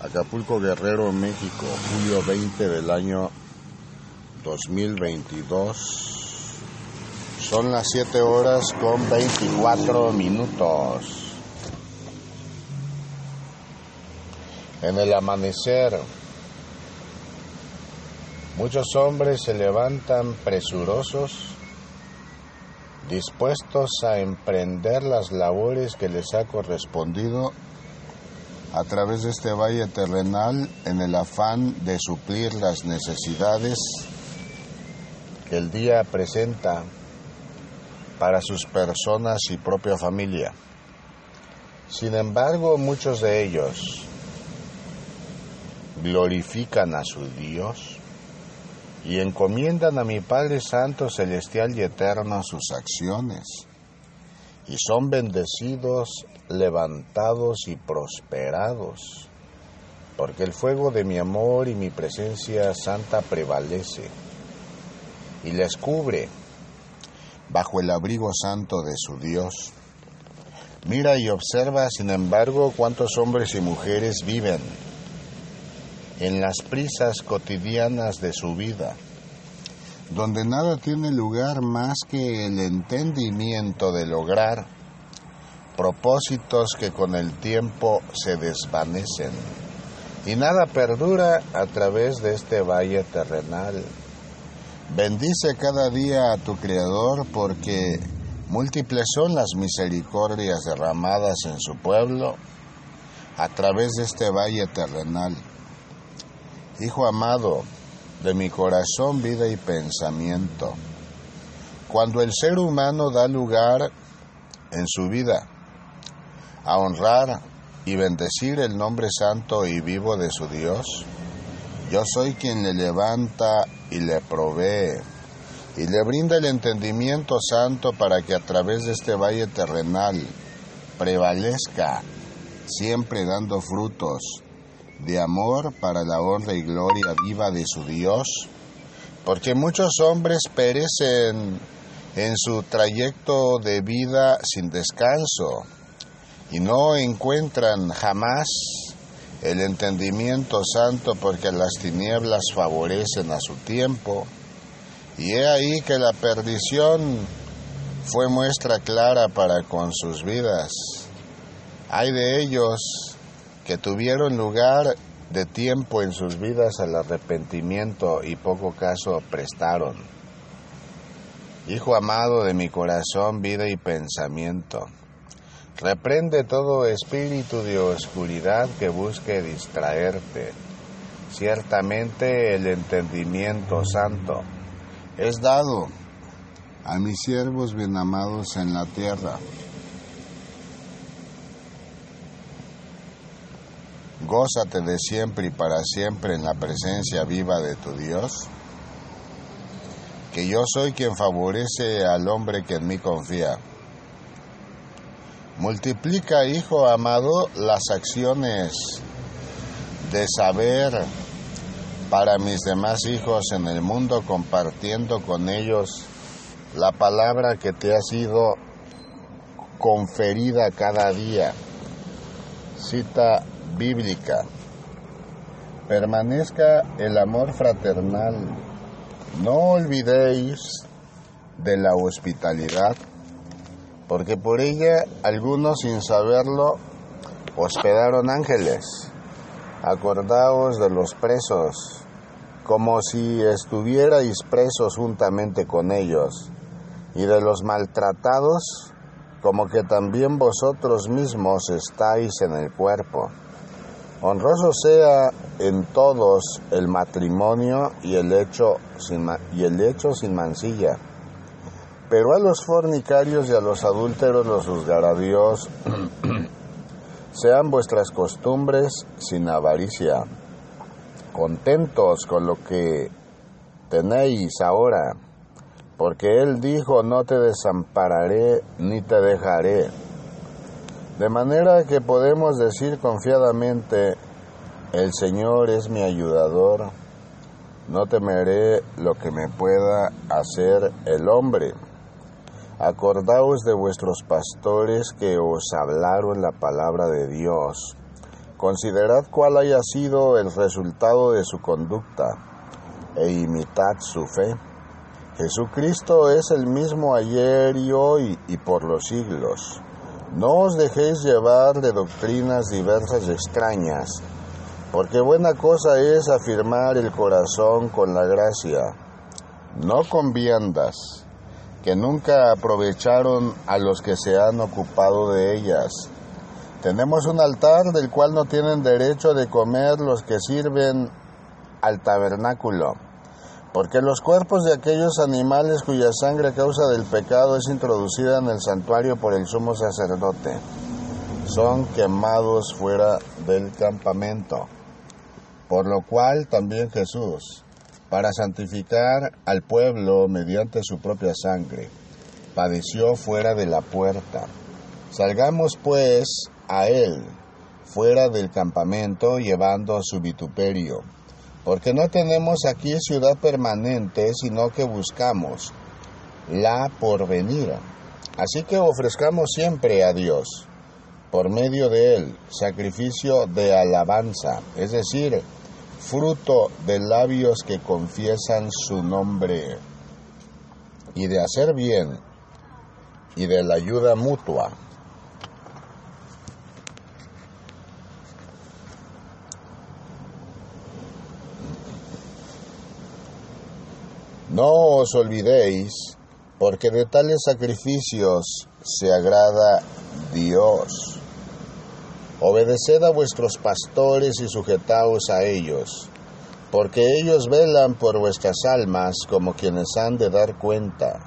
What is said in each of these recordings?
Acapulco Guerrero, México, julio 20 del año 2022. Son las 7 horas con 24 minutos. En el amanecer, muchos hombres se levantan presurosos, dispuestos a emprender las labores que les ha correspondido a través de este valle terrenal en el afán de suplir las necesidades que el día presenta para sus personas y propia familia. Sin embargo, muchos de ellos glorifican a su Dios y encomiendan a mi Padre Santo, Celestial y Eterno sus acciones, y son bendecidos, levantados y prosperados, porque el fuego de mi amor y mi presencia santa prevalece y les cubre bajo el abrigo santo de su Dios. Mira y observa, sin embargo, cuántos hombres y mujeres viven en las prisas cotidianas de su vida, donde nada tiene lugar más que el entendimiento de lograr propósitos que con el tiempo se desvanecen, y nada perdura a través de este valle terrenal. Bendice cada día a tu Creador porque múltiples son las misericordias derramadas en su pueblo a través de este valle terrenal. Hijo amado, de mi corazón, vida y pensamiento, cuando el ser humano da lugar en su vida a honrar y bendecir el nombre santo y vivo de su Dios, yo soy quien le levanta y le provee y le brinda el entendimiento santo para que a través de este valle terrenal prevalezca, siempre dando frutos de amor para la honra y gloria viva de su Dios, porque muchos hombres perecen en su trayecto de vida sin descanso y no encuentran jamás el entendimiento santo porque las tinieblas favorecen a su tiempo. Y he ahí que la perdición fue muestra clara para con sus vidas. Hay de ellos que tuvieron lugar de tiempo en sus vidas al arrepentimiento y poco caso prestaron. Hijo amado de mi corazón, vida y pensamiento, Reprende todo espíritu de oscuridad que busque distraerte. Ciertamente el entendimiento santo es dado a mis siervos bien amados en la tierra. Gózate de siempre y para siempre en la presencia viva de tu Dios, que yo soy quien favorece al hombre que en mí confía Multiplica, hijo amado, las acciones de saber para mis demás hijos en el mundo, compartiendo con ellos la palabra que te ha sido conferida cada día. Cita bíblica. Permanezca el amor fraternal. No olvidéis de la hospitalidad porque por ella algunos sin saberlo hospedaron ángeles. Acordaos de los presos, como si estuvierais presos juntamente con ellos, y de los maltratados, como que también vosotros mismos estáis en el cuerpo. Honroso sea en todos el matrimonio y el hecho sin, y el hecho sin mancilla pero a los fornicarios y a los adúlteros los juzgará Dios. Sean vuestras costumbres sin avaricia, contentos con lo que tenéis ahora, porque Él dijo, no te desampararé ni te dejaré. De manera que podemos decir confiadamente, el Señor es mi ayudador, no temeré lo que me pueda hacer el hombre. Acordaos de vuestros pastores que os hablaron la palabra de Dios. Considerad cuál haya sido el resultado de su conducta e imitad su fe. Jesucristo es el mismo ayer y hoy y por los siglos. No os dejéis llevar de doctrinas diversas y extrañas, porque buena cosa es afirmar el corazón con la gracia, no con viandas, que nunca aprovecharon a los que se han ocupado de ellas. Tenemos un altar del cual no tienen derecho de comer los que sirven al tabernáculo, porque los cuerpos de aquellos animales cuya sangre a causa del pecado es introducida en el santuario por el sumo sacerdote son quemados fuera del campamento. Por lo cual también Jesús, para santificar al pueblo mediante su propia sangre, padeció fuera de la puerta. Salgamos pues a él fuera del campamento llevando su vituperio, porque no tenemos aquí ciudad permanente, sino que buscamos la porvenir. Así que ofrezcamos siempre a Dios, por medio de él, sacrificio de alabanza, es decir, fruto de labios que confiesan su nombre, y de hacer bien, y de la ayuda mutua No os olvidéis, porque de tales sacrificios se agrada Dios. Obedeced a vuestros pastores y sujetaos a ellos, porque ellos velan por vuestras almas como quienes han de dar cuenta,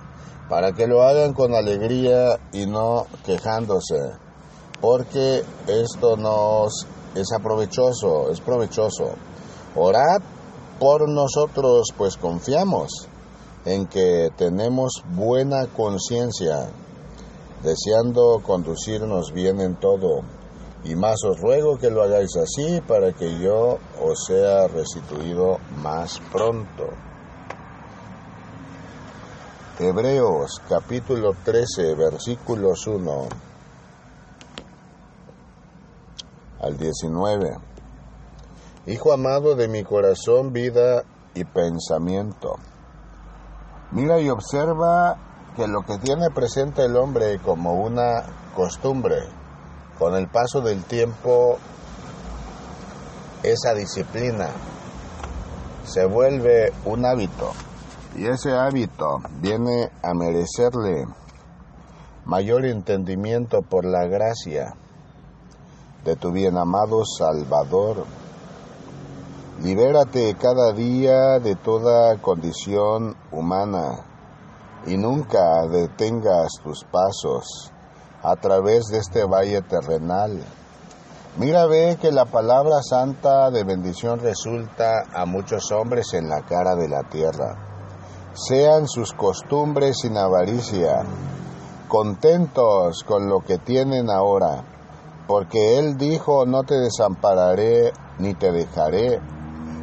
para que lo hagan con alegría y no quejándose, porque esto nos es aprovechoso, es provechoso. Orad por nosotros, pues confiamos en que tenemos buena conciencia, deseando conducirnos bien en todo. Y más os ruego que lo hagáis así para que yo os sea restituido más pronto. Hebreos capítulo 13 versículos 1 al 19. Hijo amado de mi corazón, vida y pensamiento Mira y observa que lo que tiene presente el hombre como una costumbre, con el paso del tiempo, esa disciplina se vuelve un hábito. Y ese hábito viene a merecerle mayor entendimiento por la gracia de tu bien amado Salvador. Libérate cada día de toda condición humana y nunca detengas tus pasos a través de este valle terrenal. Mira, ve que la palabra santa de bendición resulta a muchos hombres en la cara de la tierra. Sean sus costumbres sin avaricia, contentos con lo que tienen ahora, porque Él dijo, no te desampararé ni te dejaré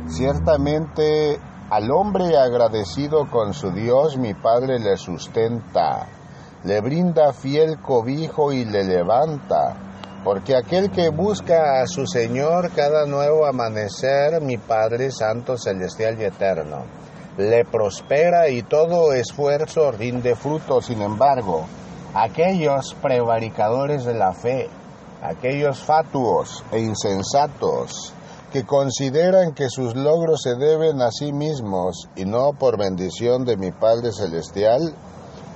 Ciertamente al hombre agradecido con su Dios mi Padre le sustenta, le brinda fiel cobijo y le levanta, porque aquel que busca a su Señor cada nuevo amanecer, mi Padre Santo, Celestial y Eterno, le prospera y todo esfuerzo rinde fruto. Sin embargo, aquellos prevaricadores de la fe, aquellos fatuos e insensatos, que consideran que sus logros se deben a sí mismos y no por bendición de mi Padre Celestial,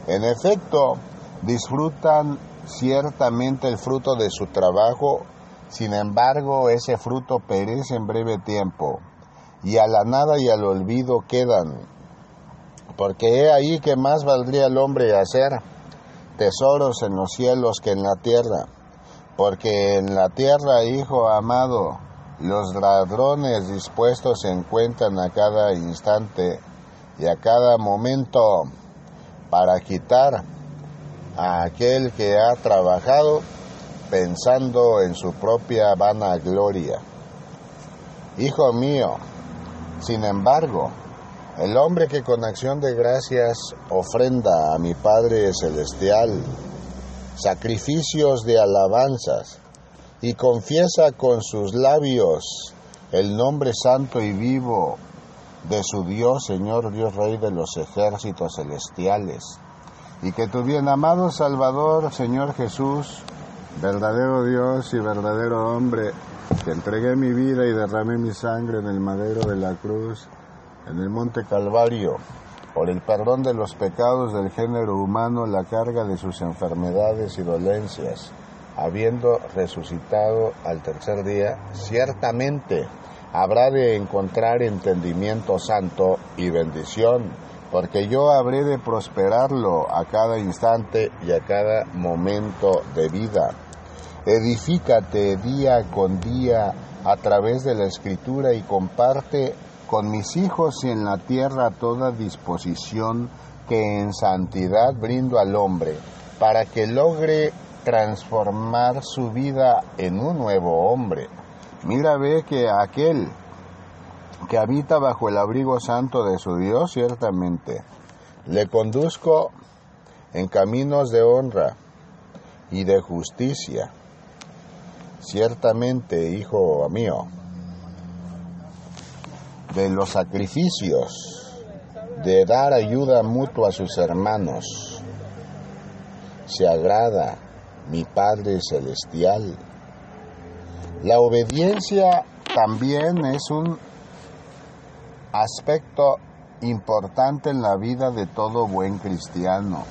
en efecto, disfrutan ciertamente el fruto de su trabajo, sin embargo ese fruto perece en breve tiempo, y a la nada y al olvido quedan, porque he ahí que más valdría el hombre hacer tesoros en los cielos que en la tierra, porque en la tierra, hijo amado, los ladrones dispuestos se encuentran a cada instante y a cada momento para quitar a aquel que ha trabajado pensando en su propia vanagloria. Hijo mío, sin embargo, el hombre que con acción de gracias ofrenda a mi Padre Celestial sacrificios de alabanzas, y confiesa con sus labios el nombre santo y vivo de su Dios, Señor Dios Rey de los ejércitos celestiales, y que tu bien amado Salvador, Señor Jesús, verdadero Dios y verdadero hombre, que entregué mi vida y derramé mi sangre en el madero de la cruz, en el monte Calvario, por el perdón de los pecados del género humano, la carga de sus enfermedades y dolencias, habiendo resucitado al tercer día, ciertamente habrá de encontrar entendimiento santo y bendición, porque yo habré de prosperarlo a cada instante y a cada momento de vida. Edifícate día con día a través de la escritura y comparte con mis hijos y en la tierra toda disposición que en santidad brindo al hombre, para que logre transformar su vida en un nuevo hombre. Mira, ve que aquel que habita bajo el abrigo santo de su Dios, ciertamente, le conduzco en caminos de honra y de justicia. Ciertamente, hijo mío, de los sacrificios, de dar ayuda mutua a sus hermanos, se agrada mi Padre Celestial. La obediencia también es un aspecto importante en la vida de todo buen cristiano.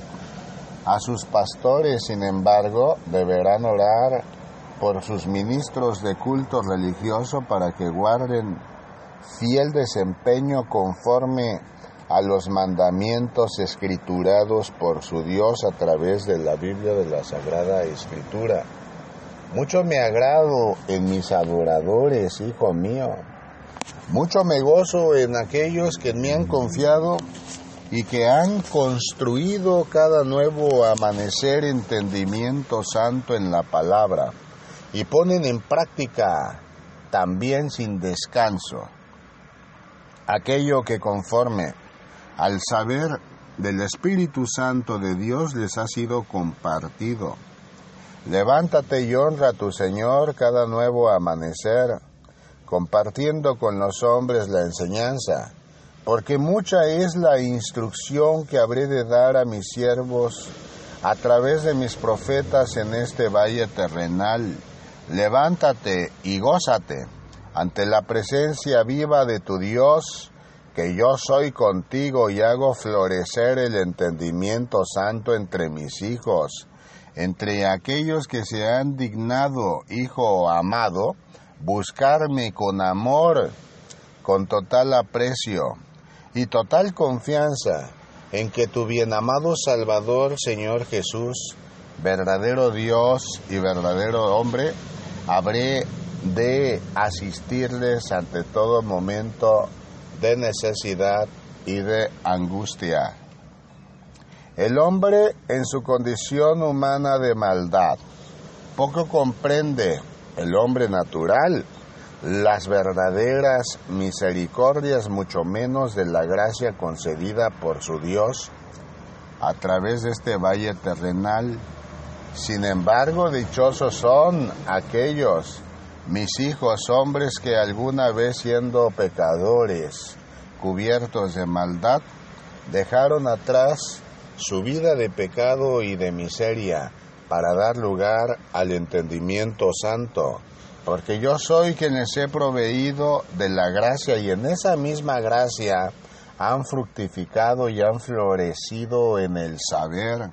A sus pastores, sin embargo, deberán orar por sus ministros de culto religioso para que guarden fiel desempeño conforme a los mandamientos escriturados por su Dios a través de la Biblia de la Sagrada Escritura. Mucho me agrado en mis adoradores, hijo mío. Mucho me gozo en aquellos que me han confiado y que han construido cada nuevo amanecer entendimiento santo en la palabra y ponen en práctica también sin descanso aquello que conforme al saber del Espíritu Santo de Dios les ha sido compartido. Levántate y honra a tu Señor cada nuevo amanecer, compartiendo con los hombres la enseñanza, porque mucha es la instrucción que habré de dar a mis siervos a través de mis profetas en este valle terrenal. Levántate y gózate ante la presencia viva de tu Dios, que yo soy contigo y hago florecer el entendimiento santo entre mis hijos, entre aquellos que se han dignado, hijo amado, buscarme con amor, con total aprecio y total confianza en que tu bien amado Salvador, Señor Jesús, verdadero Dios y verdadero hombre, habré de asistirles ante todo momento de necesidad y de angustia. El hombre en su condición humana de maldad poco comprende, el hombre natural, las verdaderas misericordias, mucho menos de la gracia concedida por su Dios a través de este valle terrenal. Sin embargo, dichosos son aquellos mis hijos, hombres que alguna vez siendo pecadores, cubiertos de maldad, dejaron atrás su vida de pecado y de miseria para dar lugar al entendimiento santo, porque yo soy quien les he proveído de la gracia y en esa misma gracia han fructificado y han florecido en el saber,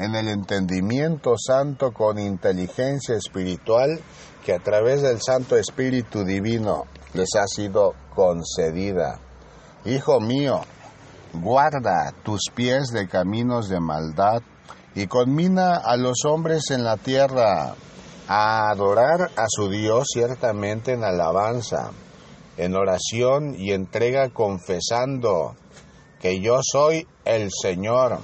en el entendimiento santo con inteligencia espiritual que a través del Santo Espíritu Divino les ha sido concedida. Hijo mío, guarda tus pies de caminos de maldad y conmina a los hombres en la tierra a adorar a su Dios ciertamente en alabanza, en oración y entrega confesando que yo soy el Señor,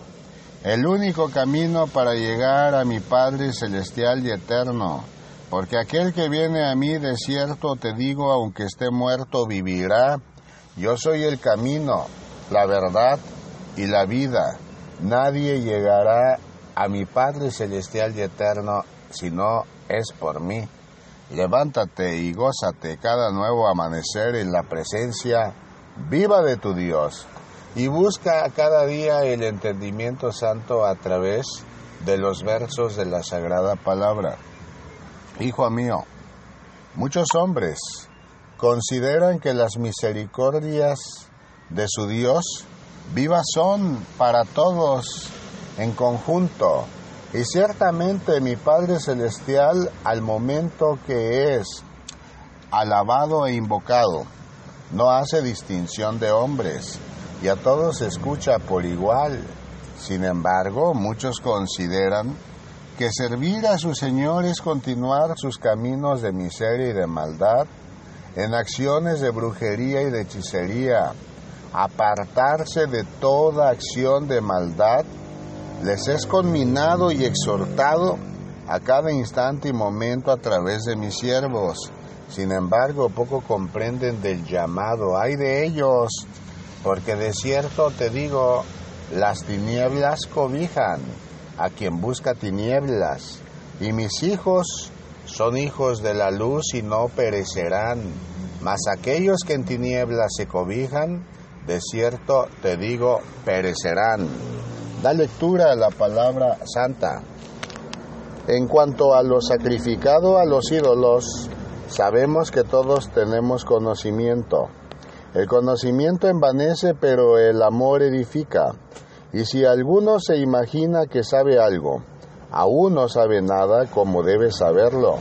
el único camino para llegar a mi Padre celestial y eterno porque aquel que viene a mí de cierto te digo, aunque esté muerto, vivirá. Yo soy el camino, la verdad y la vida. Nadie llegará a mi Padre celestial y eterno si no es por mí. Levántate y gózate cada nuevo amanecer en la presencia viva de tu Dios y busca cada día el entendimiento santo a través de los versos de la Sagrada Palabra. Hijo mío, muchos hombres consideran que las misericordias de su Dios vivas son para todos en conjunto. Y ciertamente mi Padre Celestial al momento que es alabado e invocado, no hace distinción de hombres y a todos escucha por igual. Sin embargo, muchos consideran que servir a su Señor es continuar sus caminos de miseria y de maldad, en acciones de brujería y de hechicería, apartarse de toda acción de maldad, les es conminado y exhortado a cada instante y momento a través de mis siervos. Sin embargo, poco comprenden del llamado. Ay de ellos, porque de cierto te digo, las tinieblas cobijan a quien busca tinieblas, y mis hijos son hijos de la luz y no perecerán, mas aquellos que en tinieblas se cobijan, de cierto te digo, perecerán. Da lectura a la palabra santa. En cuanto a lo sacrificado a los ídolos, sabemos que todos tenemos conocimiento. El conocimiento envanece, pero el amor edifica. Y si alguno se imagina que sabe algo, aún no sabe nada como debe saberlo.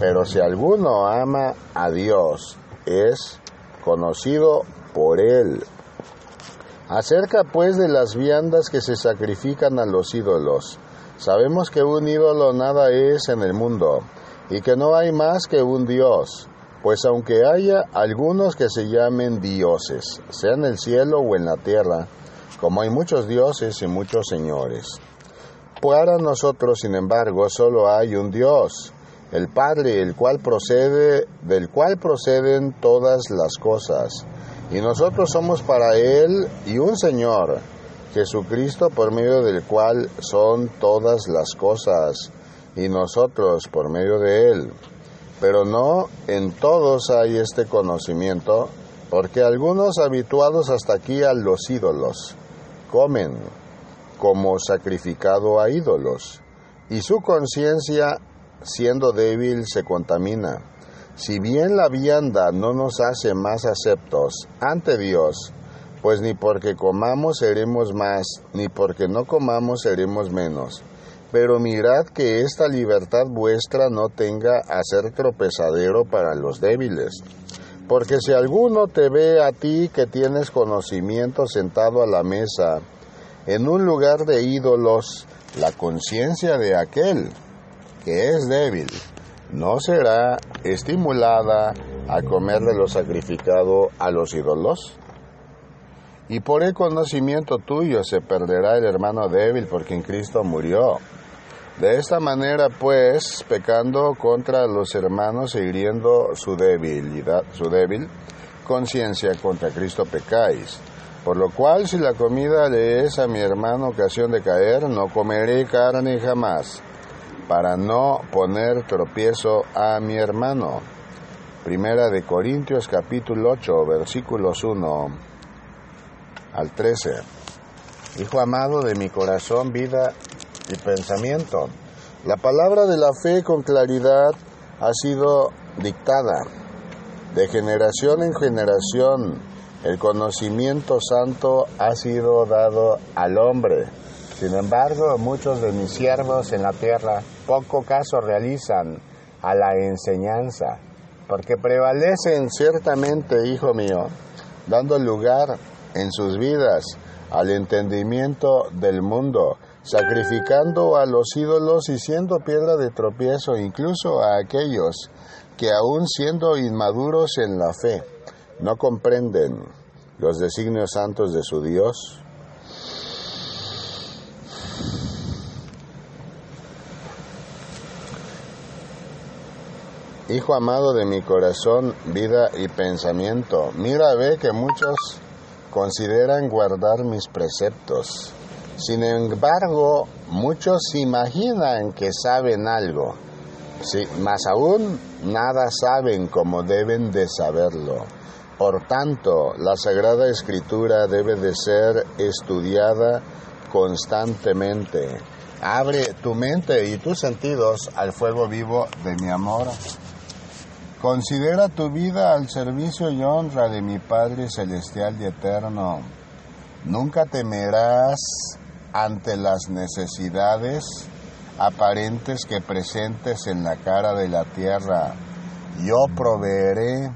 Pero si alguno ama a Dios, es conocido por él. Acerca pues de las viandas que se sacrifican a los ídolos. Sabemos que un ídolo nada es en el mundo, y que no hay más que un Dios, pues aunque haya algunos que se llamen dioses, sea en el cielo o en la tierra, como hay muchos dioses y muchos señores. Para nosotros, sin embargo, solo hay un Dios, el Padre, el cual procede, del cual proceden todas las cosas, y nosotros somos para Él y un Señor, Jesucristo, por medio del cual son todas las cosas, y nosotros por medio de Él. Pero no en todos hay este conocimiento, porque algunos habituados hasta aquí a los ídolos, comen como sacrificado a ídolos, y su conciencia, siendo débil, se contamina. Si bien la vianda no nos hace más aceptos ante Dios, pues ni porque comamos seremos más, ni porque no comamos seremos menos. Pero mirad que esta libertad vuestra no tenga a ser tropezadero para los débiles. Porque si alguno te ve a ti que tienes conocimiento sentado a la mesa, en un lugar de ídolos, la conciencia de aquel que es débil no será estimulada a comer de lo sacrificado a los ídolos. Y por el conocimiento tuyo se perderá el hermano débil porque en Cristo murió. De esta manera, pues, pecando contra los hermanos e hiriendo su debilidad, su débil conciencia contra Cristo pecáis. Por lo cual, si la comida le es a mi hermano ocasión de caer, no comeré carne jamás, para no poner tropiezo a mi hermano. Primera de Corintios capítulo 8, versículos 1 al 13. Hijo amado de mi corazón, vida y pensamiento. La palabra de la fe con claridad ha sido dictada de generación en generación. El conocimiento santo ha sido dado al hombre. Sin embargo, muchos de mis siervos en la tierra poco caso realizan a la enseñanza, porque prevalecen ciertamente, hijo mío, dando lugar en sus vidas al entendimiento del mundo, sacrificando a los ídolos y siendo piedra de tropiezo incluso a aquellos que aun siendo inmaduros en la fe, no comprenden los designios santos de su Dios. Hijo amado de mi corazón, vida y pensamiento, mira, ve que muchos consideran guardar mis preceptos. Sin embargo, muchos imaginan que saben algo. Sí, más aún nada saben como deben de saberlo. Por tanto, la Sagrada Escritura debe de ser estudiada constantemente. Abre tu mente y tus sentidos al fuego vivo de mi amor. Considera tu vida al servicio y honra de mi Padre Celestial y Eterno. Nunca temerás ante las necesidades aparentes que presentes en la cara de la tierra. Yo proveeré,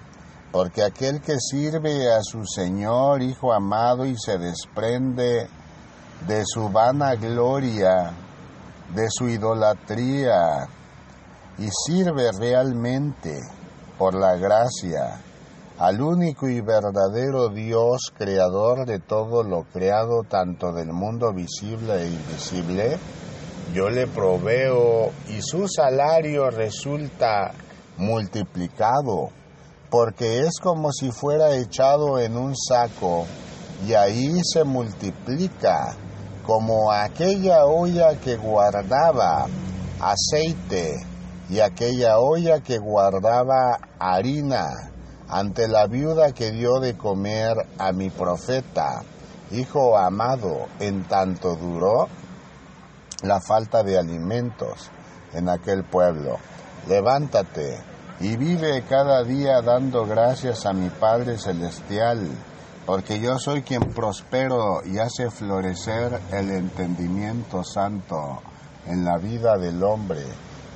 porque aquel que sirve a su Señor, Hijo amado, y se desprende de su vana gloria, de su idolatría, y sirve realmente por la gracia al único y verdadero Dios, creador de todo lo creado, tanto del mundo visible e invisible, yo le proveo y su salario resulta multiplicado, porque es como si fuera echado en un saco y ahí se multiplica, como aquella olla que guardaba aceite y aquella olla que guardaba harina ante la viuda que dio de comer a mi profeta, hijo amado, en tanto duró la falta de alimentos en aquel pueblo. Levántate y vive cada día dando gracias a mi Padre Celestial, porque yo soy quien prospero y hace florecer el entendimiento santo en la vida del hombre.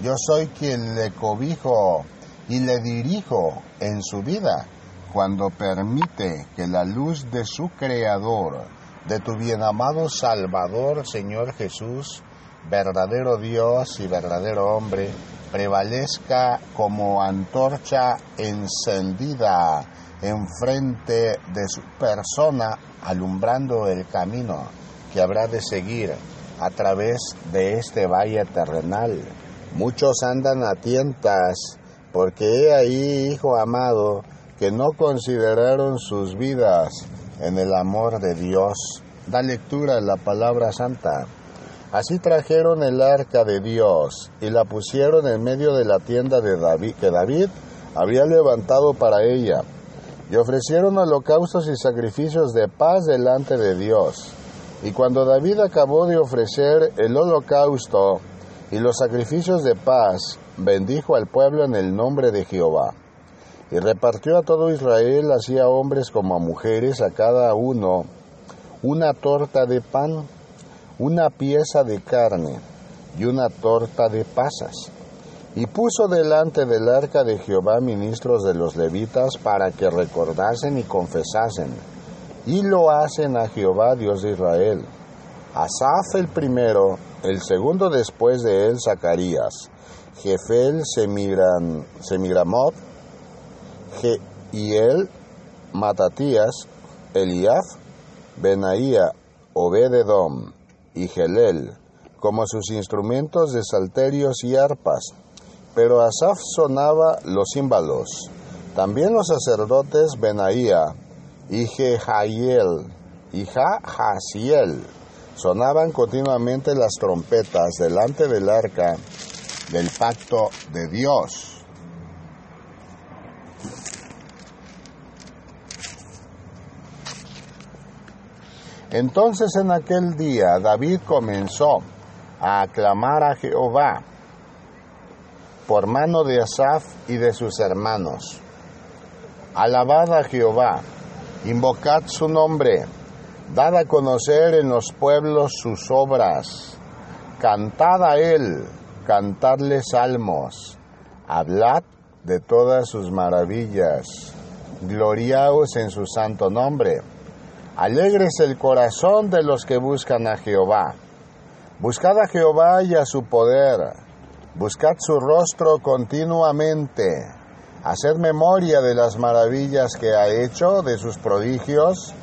Yo soy quien le cobijo y le dirijo en su vida cuando permite que la luz de su Creador, de tu bien amado Salvador, Señor Jesús, verdadero Dios y verdadero hombre, prevalezca como antorcha encendida enfrente de su persona, alumbrando el camino que habrá de seguir a través de este valle terrenal. Muchos andan a tientas, porque he ahí, hijo amado, que no consideraron sus vidas en el amor de Dios. Da lectura a la palabra santa. Así trajeron el arca de Dios y la pusieron en medio de la tienda de David, que David había levantado para ella, y ofrecieron holocaustos y sacrificios de paz delante de Dios. Y cuando David acabó de ofrecer el holocausto y los sacrificios de paz, bendijo al pueblo en el nombre de Jehová. Y repartió a todo Israel, así a hombres como a mujeres, a cada uno una torta de pan una pieza de carne y una torta de pasas. Y puso delante del arca de Jehová ministros de los levitas para que recordasen y confesasen. Y lo hacen a Jehová, Dios de Israel. Asaf el primero, el segundo después de él Zacarías, Jefel Semiran, Semigramot, él Matatías, Eliaf, Benaía, Obededom, y Gelel, como sus instrumentos de salterios y arpas. Pero Asaf sonaba los címbalos. También los sacerdotes Benaía y Jehaziel y Jahaziel sonaban continuamente las trompetas delante del arca del pacto de Dios. Entonces en aquel día David comenzó a aclamar a Jehová por mano de Asaf y de sus hermanos. Alabad a Jehová, invocad su nombre, dad a conocer en los pueblos sus obras, cantad a él, cantadle salmos, hablad de todas sus maravillas, gloriaos en su santo nombre Alegres el corazón de los que buscan a Jehová. Buscad a Jehová y a su poder. Buscad su rostro continuamente. Haced memoria de las maravillas que ha hecho, de sus prodigios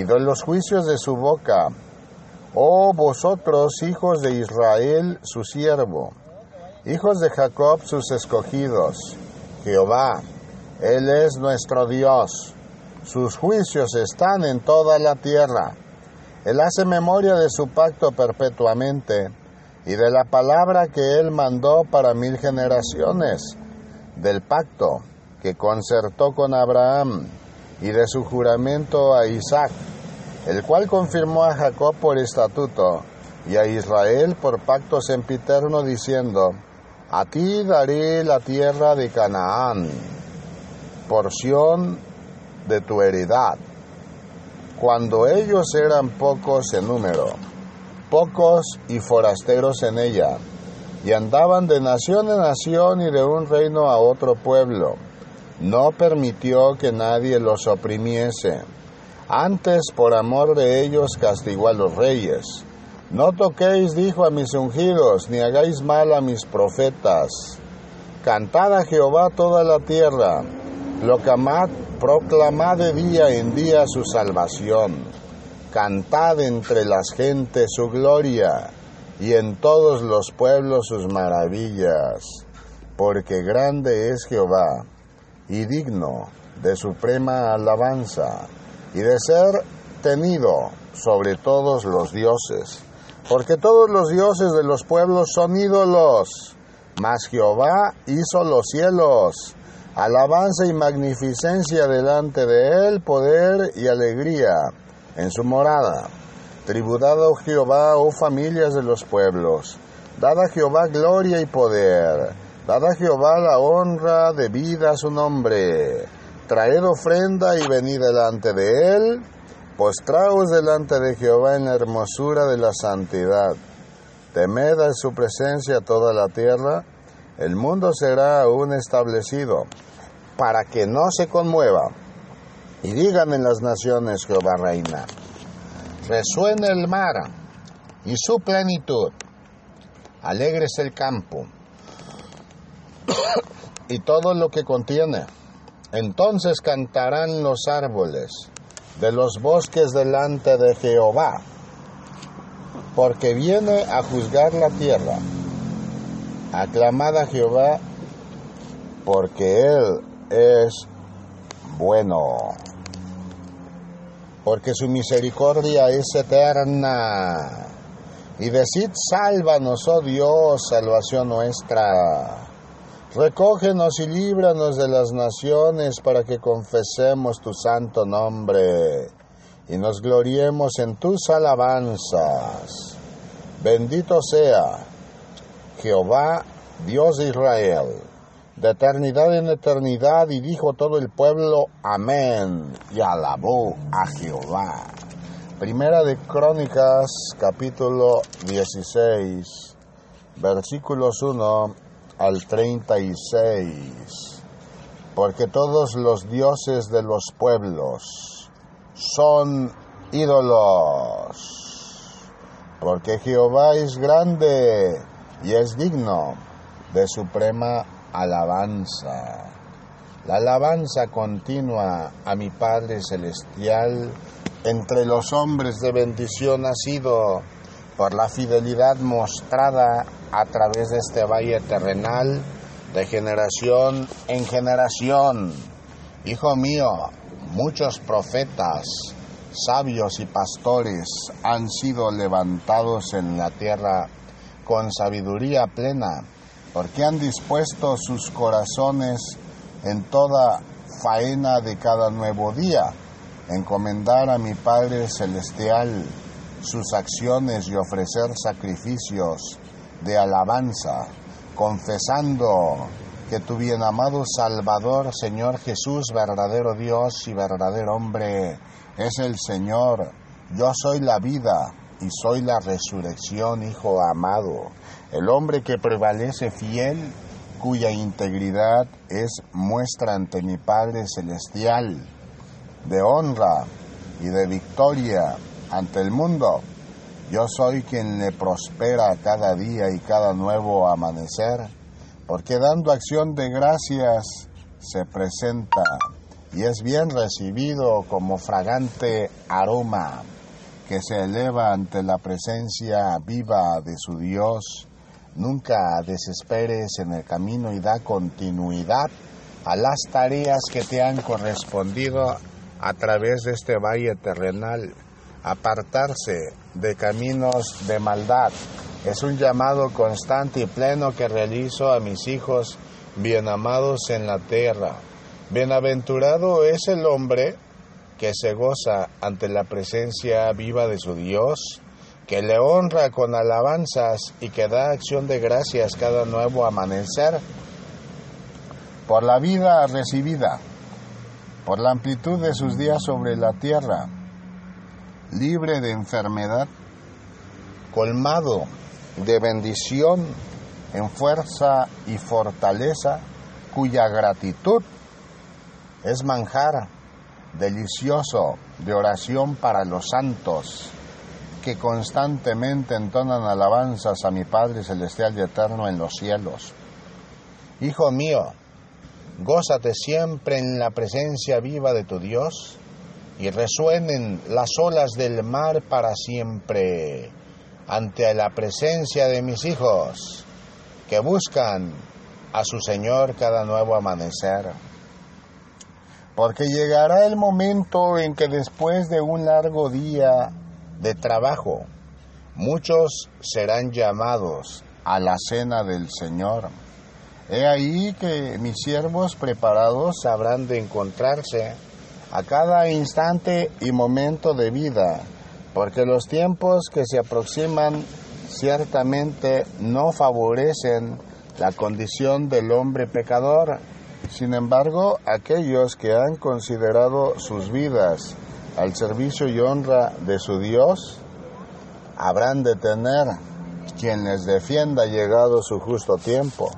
y los juicios de su boca. Oh vosotros, hijos de Israel, su siervo, hijos de Jacob, sus escogidos. Jehová, Él es nuestro Dios sus juicios están en toda la tierra. Él hace memoria de su pacto perpetuamente y de la palabra que él mandó para mil generaciones, del pacto que concertó con Abraham y de su juramento a Isaac, el cual confirmó a Jacob por estatuto y a Israel por pacto sempiterno diciendo, a ti daré la tierra de Canaán, porción de tu heredad, cuando ellos eran pocos en número pocos y forasteros en ella, y andaban de nación en nación y de un reino a otro pueblo. No permitió que nadie los oprimiese. Antes, por amor de ellos, castigó a los reyes. No toquéis, dijo a mis ungidos, ni hagáis mal a mis profetas. Cantad a Jehová toda la tierra, proclamad de día en día su salvación Cantad entre las gentes su gloria y en todos los pueblos sus maravillas, porque grande es Jehová y digno de suprema alabanza y de ser tenido sobre todos los dioses, porque todos los dioses de los pueblos son ídolos, mas Jehová hizo los cielos, alabanza y magnificencia delante de él, poder y alegría en su morada. Tributado Jehová, oh familias de los pueblos, dad a Jehová gloria y poder, dad a Jehová la honra de vida a su nombre, traed ofrenda y venid delante de él, postraos delante de Jehová en la hermosura de la santidad. Temed en su presencia toda la tierra, el mundo será aún establecido, para que no se conmueva y digan en las naciones Jehová reina. Resuene el mar y su plenitud. Alegres el campo y todo lo que contiene. Entonces cantarán los árboles de los bosques delante de Jehová, porque viene a juzgar la tierra. Aclamad Jehová, porque Él es bueno porque su misericordia es eterna. Y decid, sálvanos, oh Dios, salvación nuestra. Recógenos y líbranos de las naciones para que confesemos tu santo nombre y nos gloriemos en tus alabanzas. Bendito sea Jehová, Dios de Israel de eternidad en eternidad, y dijo todo el pueblo, amén, y alabó a Jehová. Primera de Crónicas, capítulo 16, versículos 1 al 36. Porque todos los dioses de los pueblos son ídolos. Porque Jehová es grande y es digno de suprema alabanza. La alabanza continua a mi Padre Celestial entre los hombres de bendición ha sido por la fidelidad mostrada a través de este valle terrenal de generación en generación. Hijo mío, muchos profetas, sabios y pastores han sido levantados en la tierra con sabiduría plena porque han dispuesto sus corazones en toda faena de cada nuevo día, encomendar a mi Padre Celestial sus acciones y ofrecer sacrificios de alabanza, confesando que tu bien amado Salvador, Señor Jesús, verdadero Dios y verdadero hombre, es el Señor. Yo soy la vida y soy la resurrección, Hijo amado. El hombre que prevalece fiel, cuya integridad es muestra ante mi Padre Celestial de honra y de victoria ante el mundo. Yo soy quien le prospera cada día y cada nuevo amanecer, porque dando acción de gracias se presenta y es bien recibido como fragante aroma que se eleva ante la presencia viva de su Dios Nunca desesperes en el camino y da continuidad a las tareas que te han correspondido a través de este valle terrenal. Apartarse de caminos de maldad, Es un llamado constante y pleno que realizo a mis hijos bien amados en la tierra. Bienaventurado es el hombre que se goza ante la presencia viva de su Dios, que le honra con alabanzas y que da acción de gracias cada nuevo amanecer por la vida recibida, por la amplitud de sus días sobre la tierra, libre de enfermedad, colmado de bendición en fuerza y fortaleza, cuya gratitud es manjar delicioso de oración para los santos que constantemente entonan alabanzas a mi Padre Celestial y Eterno en los cielos. Hijo mío, gózate siempre en la presencia viva de tu Dios y resuenen las olas del mar para siempre ante la presencia de mis hijos que buscan a su Señor cada nuevo amanecer. Porque llegará el momento en que después de un largo día de trabajo, muchos serán llamados a la cena del Señor. He ahí que mis siervos preparados habrán de encontrarse a cada instante y momento de vida, porque los tiempos que se aproximan ciertamente no favorecen la condición del hombre pecador. Sin embargo, aquellos que han considerado sus vidas al servicio y honra de su Dios, habrán de tener quien les defienda llegado su justo tiempo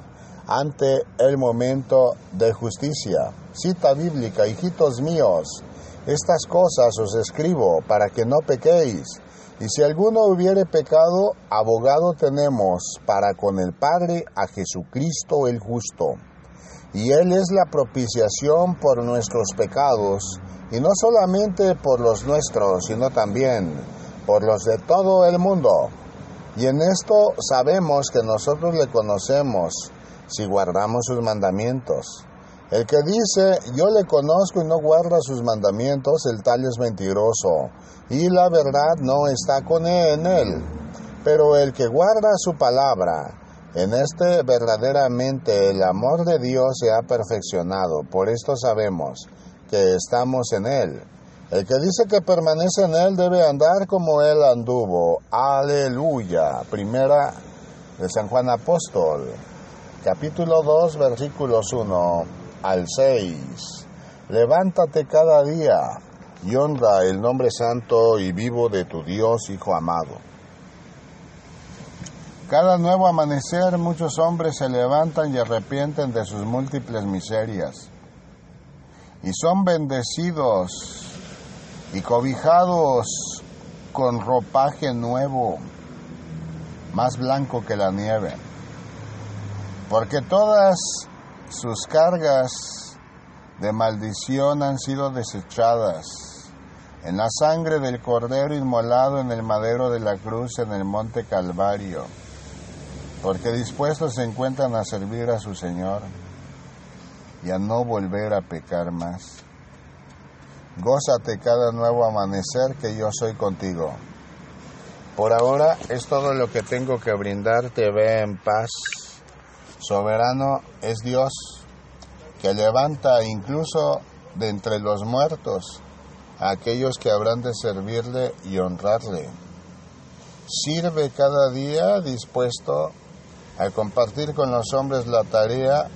ante el momento de justicia. Cita bíblica, hijitos míos, estas cosas os escribo para que no pequéis. Y si alguno hubiere pecado, abogado tenemos para con el Padre a Jesucristo el justo. Y Él es la propiciación por nuestros pecados, y no solamente por los nuestros, sino también por los de todo el mundo. Y en esto sabemos que nosotros le conocemos si guardamos sus mandamientos. El que dice, yo le conozco y no guarda sus mandamientos, el tal es mentiroso, y la verdad no está con él, en él. Pero el que guarda su palabra, en este verdaderamente el amor de Dios se ha perfeccionado. Por esto sabemos que estamos en él. El que dice que permanece en él debe andar como él anduvo. Aleluya. Primera de San Juan Apóstol, capítulo 2, versículos 1 al 6. Levántate cada día y honra el nombre santo y vivo de tu Dios, Hijo amado. Cada nuevo amanecer muchos hombres se levantan y arrepienten de sus múltiples miserias y son bendecidos y cobijados con ropaje nuevo, más blanco que la nieve, porque todas sus cargas de maldición han sido desechadas en la sangre del Cordero inmolado en el madero de la cruz en el monte Calvario, porque dispuestos se encuentran a servir a su Señor y a no volver a pecar más. Gózate cada nuevo amanecer que yo soy contigo. Por ahora es todo lo que tengo que brindarte. Ve en paz. Soberano es Dios, que levanta incluso de entre los muertos a aquellos que habrán de servirle y honrarle. Sirve cada día dispuesto a compartir con los hombres la tarea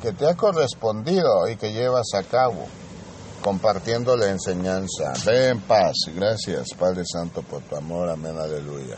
que te ha correspondido y que llevas a cabo, compartiendo la enseñanza. Ve en paz. Gracias, Padre Santo, por tu amor. Amén. Aleluya.